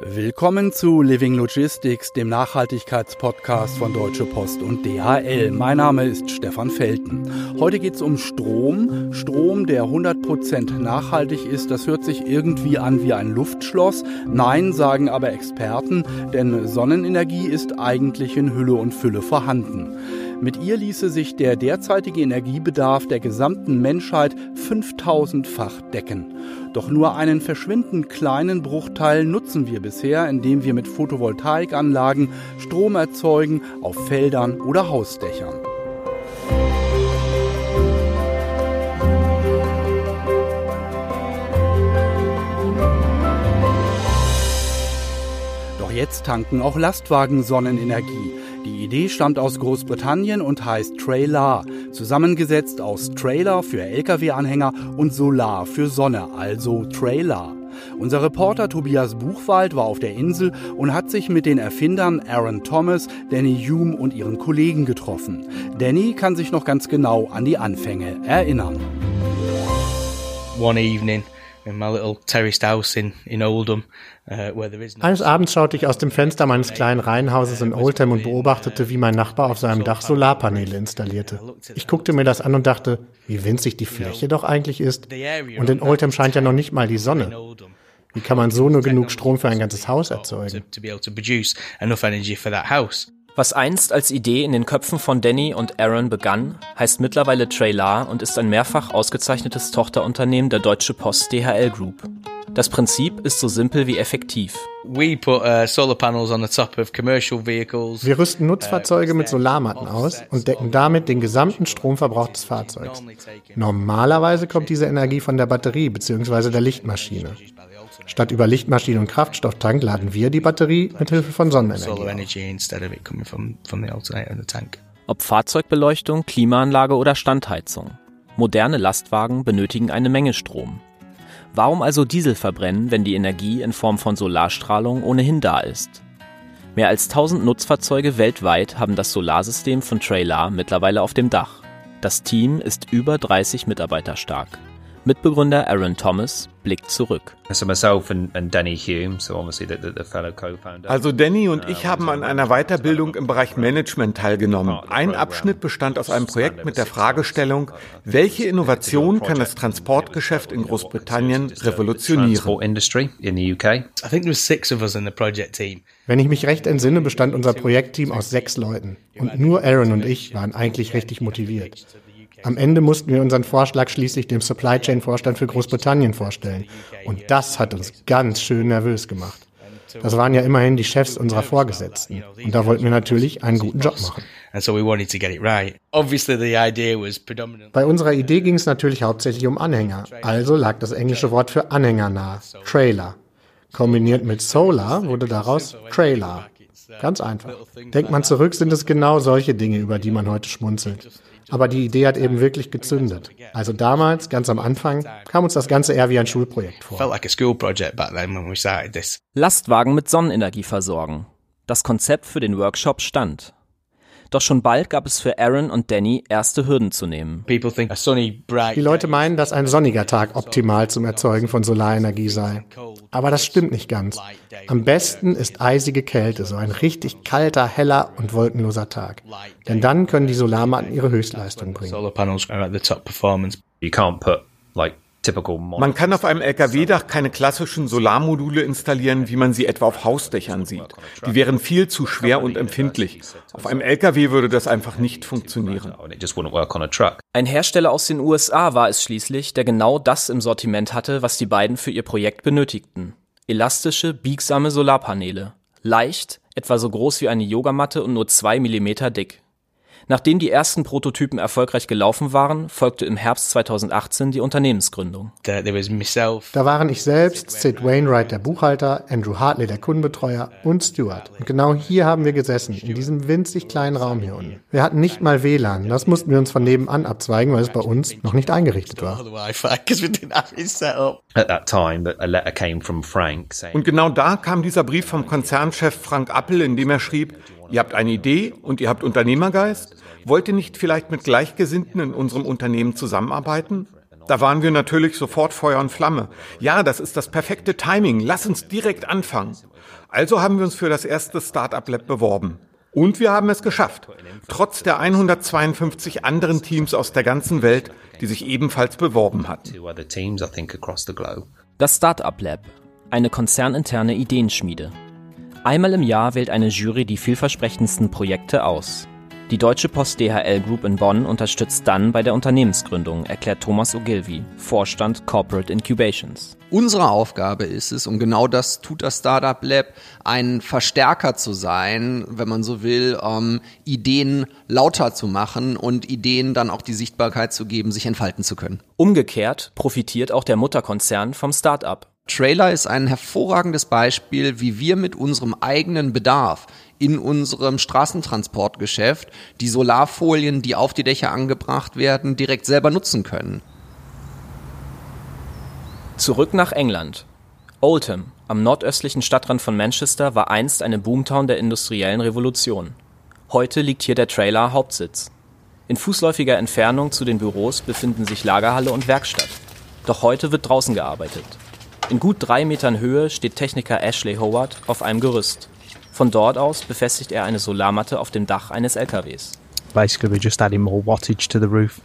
Willkommen zu Living Logistics, dem Nachhaltigkeitspodcast von Deutsche Post und DHL. Mein Name ist Stefan Felten. Heute geht es um Strom. Strom, der 100% nachhaltig ist, das hört sich irgendwie an wie ein Luftschloss. Nein, sagen aber Experten, denn Sonnenenergie ist eigentlich in Hülle und Fülle vorhanden. Mit ihr ließe sich der derzeitige Energiebedarf der gesamten Menschheit 5000-fach decken. Doch nur einen verschwindend kleinen Bruchteil nutzen wir bisher, indem wir mit Photovoltaikanlagen Strom erzeugen auf Feldern oder Hausdächern. Doch jetzt tanken auch Lastwagen Sonnenenergie. Die Idee stammt aus Großbritannien und heißt Trailer, zusammengesetzt aus Trailer für Lkw-Anhänger und Solar für Sonne, also Trailer. Unser Reporter Tobias Buchwald war auf der Insel und hat sich mit den Erfindern Aaron Thomas, Danny Hume und ihren Kollegen getroffen. Danny kann sich noch ganz genau an die Anfänge erinnern. One evening Uh, Eines Abends schaute ich aus dem Fenster meines kleinen Reihenhauses in Oldham und beobachtete, wie mein Nachbar auf seinem Dach Solarpaneele installierte. Ich guckte mir das an und dachte, wie winzig die Fläche doch eigentlich ist. Und in Oldham scheint ja noch nicht mal die Sonne. Wie kann man so nur genug Strom für ein ganzes Haus erzeugen? Was einst als Idee in den Köpfen von Danny und Aaron begann, heißt mittlerweile Trailar und ist ein mehrfach ausgezeichnetes Tochterunternehmen der Deutsche Post DHL Group. Das Prinzip ist so simpel wie effektiv. Uh, Wir rüsten Nutzfahrzeuge mit Solarmatten aus und decken damit den gesamten Stromverbrauch des Fahrzeugs. Normalerweise kommt diese Energie von der Batterie bzw. der Lichtmaschine. Statt über Lichtmaschine und Kraftstofftank laden wir die Batterie mit Hilfe von Sonnenenergie. Ob Fahrzeugbeleuchtung, Klimaanlage oder Standheizung. Moderne Lastwagen benötigen eine Menge Strom. Warum also Diesel verbrennen, wenn die Energie in Form von Solarstrahlung ohnehin da ist? Mehr als 1000 Nutzfahrzeuge weltweit haben das Solarsystem von Trailer mittlerweile auf dem Dach. Das Team ist über 30 Mitarbeiter stark. Mitbegründer Aaron Thomas blickt zurück. Also Danny und ich haben an einer Weiterbildung im Bereich Management teilgenommen. Ein Abschnitt bestand aus einem Projekt mit der Fragestellung, welche Innovation kann das Transportgeschäft in Großbritannien revolutionieren? Wenn ich mich recht entsinne, bestand unser Projektteam aus sechs Leuten. Und nur Aaron und ich waren eigentlich richtig motiviert. Am Ende mussten wir unseren Vorschlag schließlich dem Supply Chain Vorstand für Großbritannien vorstellen. Und das hat uns ganz schön nervös gemacht. Das waren ja immerhin die Chefs unserer Vorgesetzten. Und da wollten wir natürlich einen guten Job machen. Bei unserer Idee ging es natürlich hauptsächlich um Anhänger. Also lag das englische Wort für Anhänger nahe. Trailer. Kombiniert mit Solar wurde daraus Trailer. Ganz einfach. Denkt man zurück, sind es genau solche Dinge, über die man heute schmunzelt. Aber die Idee hat eben wirklich gezündet. Also damals, ganz am Anfang, kam uns das Ganze eher wie ein Schulprojekt vor. Lastwagen mit Sonnenenergie versorgen. Das Konzept für den Workshop stand. Doch schon bald gab es für Aaron und Danny erste Hürden zu nehmen. Die Leute meinen, dass ein sonniger Tag optimal zum Erzeugen von Solarenergie sei. Aber das stimmt nicht ganz. Am besten ist eisige Kälte, so ein richtig kalter, heller und wolkenloser Tag. Denn dann können die Solarmatten ihre Höchstleistung bringen. Man kann auf einem Lkw-Dach keine klassischen Solarmodule installieren, wie man sie etwa auf Hausdächern sieht. Die wären viel zu schwer und empfindlich. Auf einem Lkw würde das einfach nicht funktionieren. Ein Hersteller aus den USA war es schließlich, der genau das im Sortiment hatte, was die beiden für ihr Projekt benötigten. Elastische, biegsame Solarpaneele. Leicht, etwa so groß wie eine Yogamatte und nur zwei Millimeter dick. Nachdem die ersten Prototypen erfolgreich gelaufen waren, folgte im Herbst 2018 die Unternehmensgründung. Da waren ich selbst, Sid Wainwright der Buchhalter, Andrew Hartley der Kundenbetreuer und Stuart. Und genau hier haben wir gesessen, in diesem winzig kleinen Raum hier unten. Wir hatten nicht mal WLAN, das mussten wir uns von nebenan abzweigen, weil es bei uns noch nicht eingerichtet war. Und genau da kam dieser Brief vom Konzernchef Frank Appel, in dem er schrieb, Ihr habt eine Idee und ihr habt Unternehmergeist. Wollt ihr nicht vielleicht mit Gleichgesinnten in unserem Unternehmen zusammenarbeiten? Da waren wir natürlich sofort Feuer und Flamme. Ja, das ist das perfekte Timing. Lass uns direkt anfangen. Also haben wir uns für das erste Startup Lab beworben. Und wir haben es geschafft. Trotz der 152 anderen Teams aus der ganzen Welt, die sich ebenfalls beworben hatten. Das Startup Lab, eine konzerninterne Ideenschmiede. Einmal im Jahr wählt eine Jury die vielversprechendsten Projekte aus. Die Deutsche Post DHL Group in Bonn unterstützt dann bei der Unternehmensgründung, erklärt Thomas Ogilvy, Vorstand Corporate Incubations. Unsere Aufgabe ist es, und genau das tut das Startup Lab, ein Verstärker zu sein, wenn man so will, um Ideen lauter zu machen und Ideen dann auch die Sichtbarkeit zu geben, sich entfalten zu können. Umgekehrt profitiert auch der Mutterkonzern vom Startup. Trailer ist ein hervorragendes Beispiel, wie wir mit unserem eigenen Bedarf in unserem Straßentransportgeschäft die Solarfolien, die auf die Dächer angebracht werden, direkt selber nutzen können. Zurück nach England. Oldham, am nordöstlichen Stadtrand von Manchester, war einst eine Boomtown der industriellen Revolution. Heute liegt hier der Trailer Hauptsitz. In fußläufiger Entfernung zu den Büros befinden sich Lagerhalle und Werkstatt. Doch heute wird draußen gearbeitet. In gut drei Metern Höhe steht Techniker Ashley Howard auf einem Gerüst. Von dort aus befestigt er eine Solarmatte auf dem Dach eines LKWs.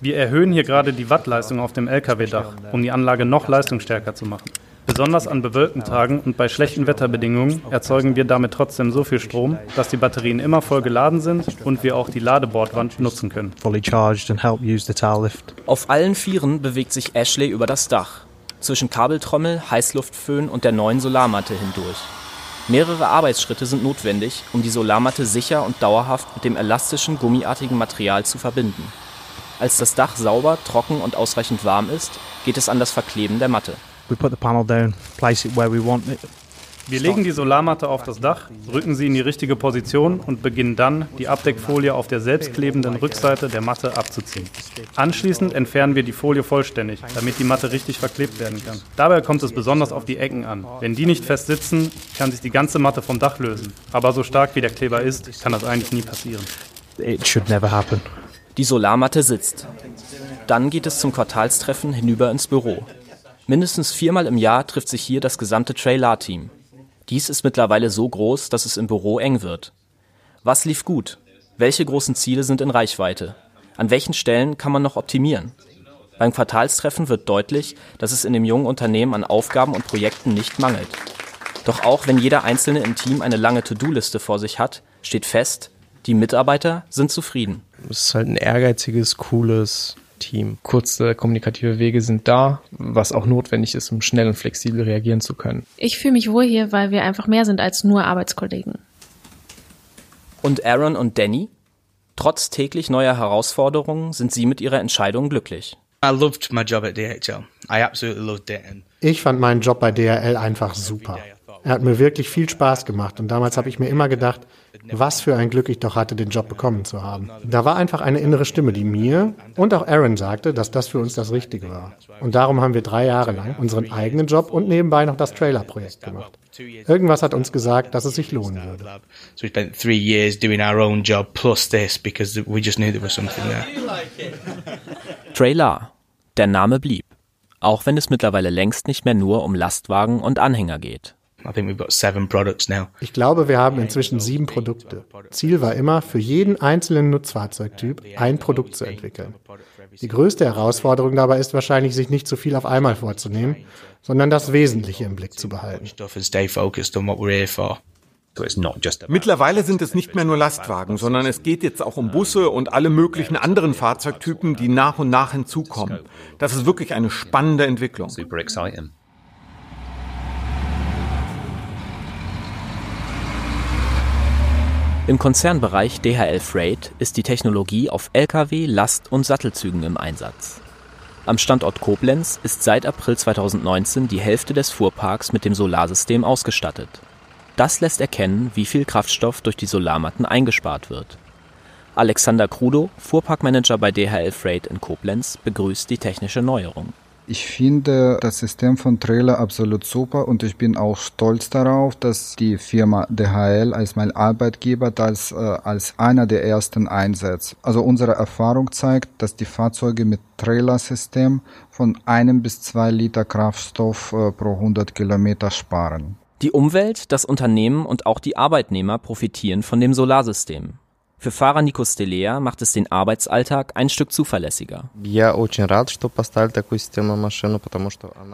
Wir erhöhen hier gerade die Wattleistung auf dem LKW-Dach, um die Anlage noch leistungsstärker zu machen. Besonders an bewölkten Tagen und bei schlechten Wetterbedingungen erzeugen wir damit trotzdem so viel Strom, dass die Batterien immer voll geladen sind und wir auch die Ladebordwand nutzen können. Auf allen Vieren bewegt sich Ashley über das Dach zwischen Kabeltrommel, Heißluftföhn und der neuen Solarmatte hindurch. Mehrere Arbeitsschritte sind notwendig, um die Solarmatte sicher und dauerhaft mit dem elastischen, gummiartigen Material zu verbinden. Als das Dach sauber, trocken und ausreichend warm ist, geht es an das Verkleben der Matte. We put the panel down, place it where we want it. Wir legen die Solarmatte auf das Dach, rücken sie in die richtige Position und beginnen dann, die Abdeckfolie auf der selbstklebenden Rückseite der Matte abzuziehen. Anschließend entfernen wir die Folie vollständig, damit die Matte richtig verklebt werden kann. Dabei kommt es besonders auf die Ecken an. Wenn die nicht fest sitzen, kann sich die ganze Matte vom Dach lösen. Aber so stark wie der Kleber ist, kann das eigentlich nie passieren. It should never happen. Die Solarmatte sitzt. Dann geht es zum Quartalstreffen hinüber ins Büro. Mindestens viermal im Jahr trifft sich hier das gesamte Trailer-Team. Dies ist mittlerweile so groß, dass es im Büro eng wird. Was lief gut? Welche großen Ziele sind in Reichweite? An welchen Stellen kann man noch optimieren? Beim Quartalstreffen wird deutlich, dass es in dem jungen Unternehmen an Aufgaben und Projekten nicht mangelt. Doch auch wenn jeder Einzelne im Team eine lange To-Do-Liste vor sich hat, steht fest, die Mitarbeiter sind zufrieden. Es ist halt ein ehrgeiziges, cooles, Team. Kurze kommunikative Wege sind da, was auch notwendig ist, um schnell und flexibel reagieren zu können. Ich fühle mich wohl hier, weil wir einfach mehr sind als nur Arbeitskollegen. Und Aaron und Danny? Trotz täglich neuer Herausforderungen sind sie mit ihrer Entscheidung glücklich. Ich fand meinen Job bei DHL einfach super. Er hat mir wirklich viel Spaß gemacht und damals habe ich mir immer gedacht, was für ein Glück ich doch hatte, den Job bekommen zu haben. Da war einfach eine innere Stimme, die mir und auch Aaron sagte, dass das für uns das Richtige war. Und darum haben wir drei Jahre lang unseren eigenen Job und nebenbei noch das Trailer-Projekt gemacht. Irgendwas hat uns gesagt, dass es sich lohnen würde. So we spent three years doing our own job plus this because we just knew there was something there. Trailer. Der Name blieb. Auch wenn es mittlerweile längst nicht mehr nur um Lastwagen und Anhänger geht. Ich glaube, wir haben inzwischen sieben Produkte. Ziel war immer, für jeden einzelnen Nutzfahrzeugtyp ein Produkt zu entwickeln. Die größte Herausforderung dabei ist wahrscheinlich, sich nicht zu viel auf einmal vorzunehmen, sondern das Wesentliche im Blick zu behalten. Mittlerweile sind es nicht mehr nur Lastwagen, sondern es geht jetzt auch um Busse und alle möglichen anderen Fahrzeugtypen, die nach und nach hinzukommen. Das ist wirklich eine spannende Entwicklung. Super exciting. Im Konzernbereich DHL Freight ist die Technologie auf Lkw, Last und Sattelzügen im Einsatz. Am Standort Koblenz ist seit April 2019 die Hälfte des Fuhrparks mit dem Solarsystem ausgestattet. Das lässt erkennen, wie viel Kraftstoff durch die Solarmatten eingespart wird. Alexander Krudo, Fuhrparkmanager bei DHL Freight in Koblenz, begrüßt die technische Neuerung. Ich finde das System von Trailer absolut super und ich bin auch stolz darauf, dass die Firma DHL als mein Arbeitgeber das äh, als einer der ersten einsetzt. Also unsere Erfahrung zeigt, dass die Fahrzeuge mit Trailersystem von einem bis zwei Liter Kraftstoff äh, pro 100 Kilometer sparen. Die Umwelt, das Unternehmen und auch die Arbeitnehmer profitieren von dem Solarsystem. Für Fahrer Nico Stelea macht es den Arbeitsalltag ein Stück zuverlässiger.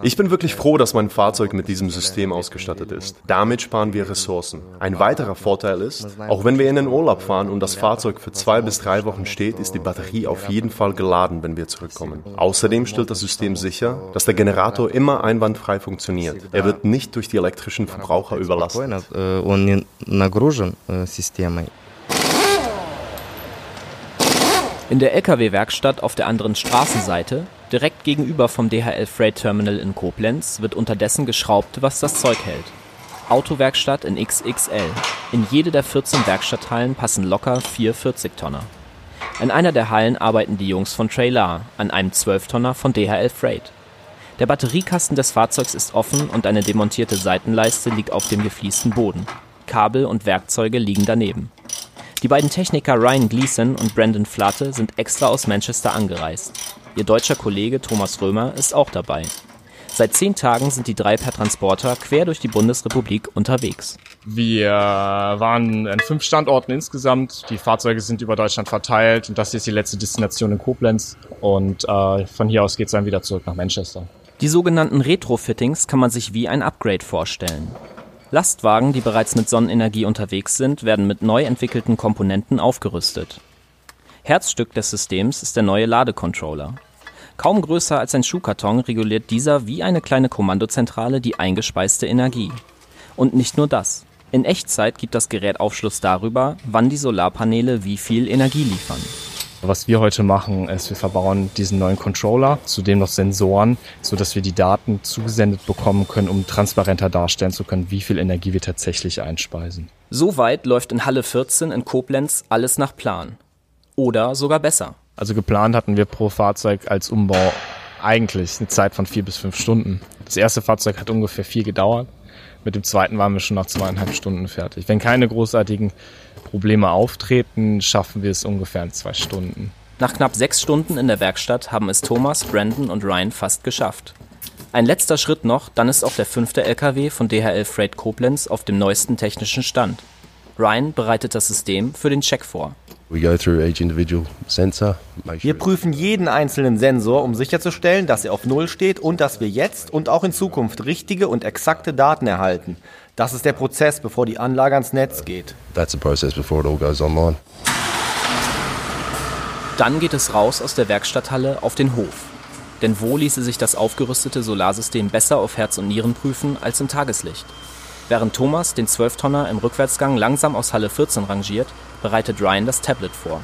Ich bin wirklich froh, dass mein Fahrzeug mit diesem System ausgestattet ist. Damit sparen wir Ressourcen. Ein weiterer Vorteil ist, auch wenn wir in den Urlaub fahren und das Fahrzeug für zwei bis drei Wochen steht, ist die Batterie auf jeden Fall geladen, wenn wir zurückkommen. Außerdem stellt das System sicher, dass der Generator immer einwandfrei funktioniert. Er wird nicht durch die elektrischen Verbraucher überlastet. In der Lkw-Werkstatt auf der anderen Straßenseite, direkt gegenüber vom DHL Freight Terminal in Koblenz, wird unterdessen geschraubt, was das Zeug hält. Autowerkstatt in XXL. In jede der 14 Werkstatthallen passen locker vier 40-Tonner. In einer der Hallen arbeiten die Jungs von Trailer, an einem 12-Tonner von DHL Freight. Der Batteriekasten des Fahrzeugs ist offen und eine demontierte Seitenleiste liegt auf dem gefliesten Boden. Kabel und Werkzeuge liegen daneben. Die beiden Techniker Ryan Gleason und Brandon Flatte sind extra aus Manchester angereist. Ihr deutscher Kollege Thomas Römer ist auch dabei. Seit zehn Tagen sind die drei per Transporter quer durch die Bundesrepublik unterwegs. Wir waren an fünf Standorten insgesamt. Die Fahrzeuge sind über Deutschland verteilt und das ist die letzte Destination in Koblenz. Und äh, von hier aus geht es dann wieder zurück nach Manchester. Die sogenannten Retrofittings kann man sich wie ein Upgrade vorstellen. Lastwagen, die bereits mit Sonnenenergie unterwegs sind, werden mit neu entwickelten Komponenten aufgerüstet. Herzstück des Systems ist der neue Ladecontroller. Kaum größer als ein Schuhkarton reguliert dieser wie eine kleine Kommandozentrale die eingespeiste Energie. Und nicht nur das. In Echtzeit gibt das Gerät Aufschluss darüber, wann die Solarpaneele wie viel Energie liefern. Was wir heute machen, ist, wir verbauen diesen neuen Controller, zudem noch Sensoren, so dass wir die Daten zugesendet bekommen können, um transparenter darstellen zu können, wie viel Energie wir tatsächlich einspeisen. Soweit läuft in Halle 14 in Koblenz alles nach Plan. Oder sogar besser. Also geplant hatten wir pro Fahrzeug als Umbau eigentlich eine Zeit von vier bis fünf Stunden. Das erste Fahrzeug hat ungefähr vier gedauert. Mit dem zweiten waren wir schon nach zweieinhalb Stunden fertig. Wenn keine großartigen Probleme auftreten, schaffen wir es ungefähr in zwei Stunden. Nach knapp sechs Stunden in der Werkstatt haben es Thomas, Brandon und Ryan fast geschafft. Ein letzter Schritt noch, dann ist auch der fünfte LKW von DHL Freight Koblenz auf dem neuesten technischen Stand. Ryan bereitet das System für den Check vor. Wir prüfen jeden einzelnen Sensor, um sicherzustellen, dass er auf Null steht und dass wir jetzt und auch in Zukunft richtige und exakte Daten erhalten. Das ist der Prozess, bevor die Anlage ans Netz geht. That's the process before it all goes online. Dann geht es raus aus der Werkstatthalle auf den Hof. Denn wo ließe sich das aufgerüstete Solarsystem besser auf Herz und Nieren prüfen als im Tageslicht? Während Thomas den 12-Tonner im Rückwärtsgang langsam aus Halle 14 rangiert, bereitet Ryan das Tablet vor.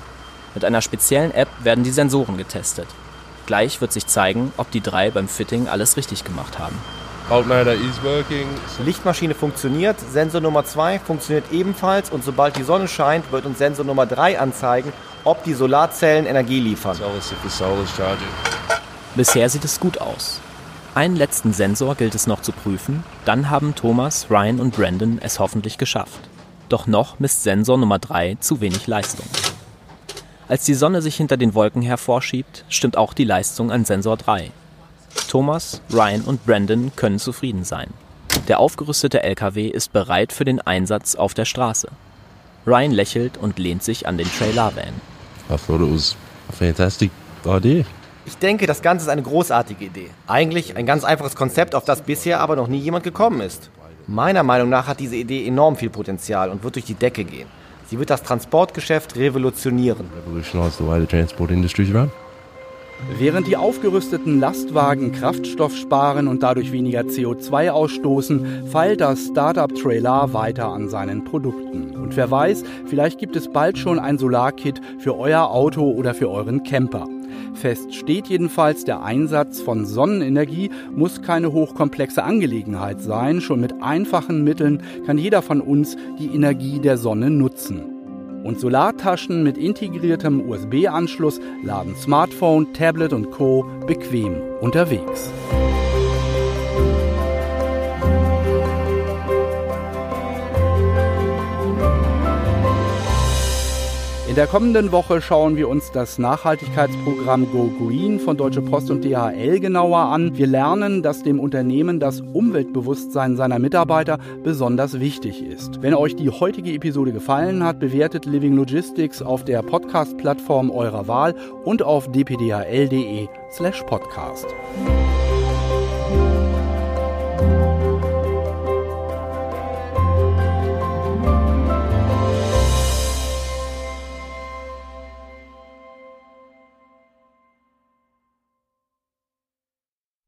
Mit einer speziellen App werden die Sensoren getestet. Gleich wird sich zeigen, ob die drei beim Fitting alles richtig gemacht haben. Die Lichtmaschine funktioniert, Sensor Nummer 2 funktioniert ebenfalls und sobald die Sonne scheint, wird uns Sensor Nummer 3 anzeigen, ob die Solarzellen Energie liefern. Bisher sieht es gut aus. Einen letzten Sensor gilt es noch zu prüfen, dann haben Thomas, Ryan und Brandon es hoffentlich geschafft. Doch noch misst Sensor Nummer 3 zu wenig Leistung. Als die Sonne sich hinter den Wolken hervorschiebt, stimmt auch die Leistung an Sensor 3. Thomas, Ryan und Brandon können zufrieden sein. Der aufgerüstete LKW ist bereit für den Einsatz auf der Straße. Ryan lächelt und lehnt sich an den Trailer-Van. Ich denke, das Ganze ist eine großartige Idee. Eigentlich ein ganz einfaches Konzept, auf das bisher aber noch nie jemand gekommen ist. Meiner Meinung nach hat diese Idee enorm viel Potenzial und wird durch die Decke gehen. Sie wird das Transportgeschäft revolutionieren. Während die aufgerüsteten Lastwagen Kraftstoff sparen und dadurch weniger CO2 ausstoßen, feilt das Startup Trailer weiter an seinen Produkten. Und wer weiß, vielleicht gibt es bald schon ein Solarkit für euer Auto oder für euren Camper. Fest steht jedenfalls, der Einsatz von Sonnenenergie muss keine hochkomplexe Angelegenheit sein. Schon mit einfachen Mitteln kann jeder von uns die Energie der Sonne nutzen. Und Solartaschen mit integriertem USB-Anschluss laden Smartphone, Tablet und Co. bequem unterwegs. In der kommenden Woche schauen wir uns das Nachhaltigkeitsprogramm Go Green von Deutsche Post und DHL genauer an. Wir lernen, dass dem Unternehmen das Umweltbewusstsein seiner Mitarbeiter besonders wichtig ist. Wenn euch die heutige Episode gefallen hat, bewertet Living Logistics auf der Podcast-Plattform eurer Wahl und auf dpdhl.de slash podcast.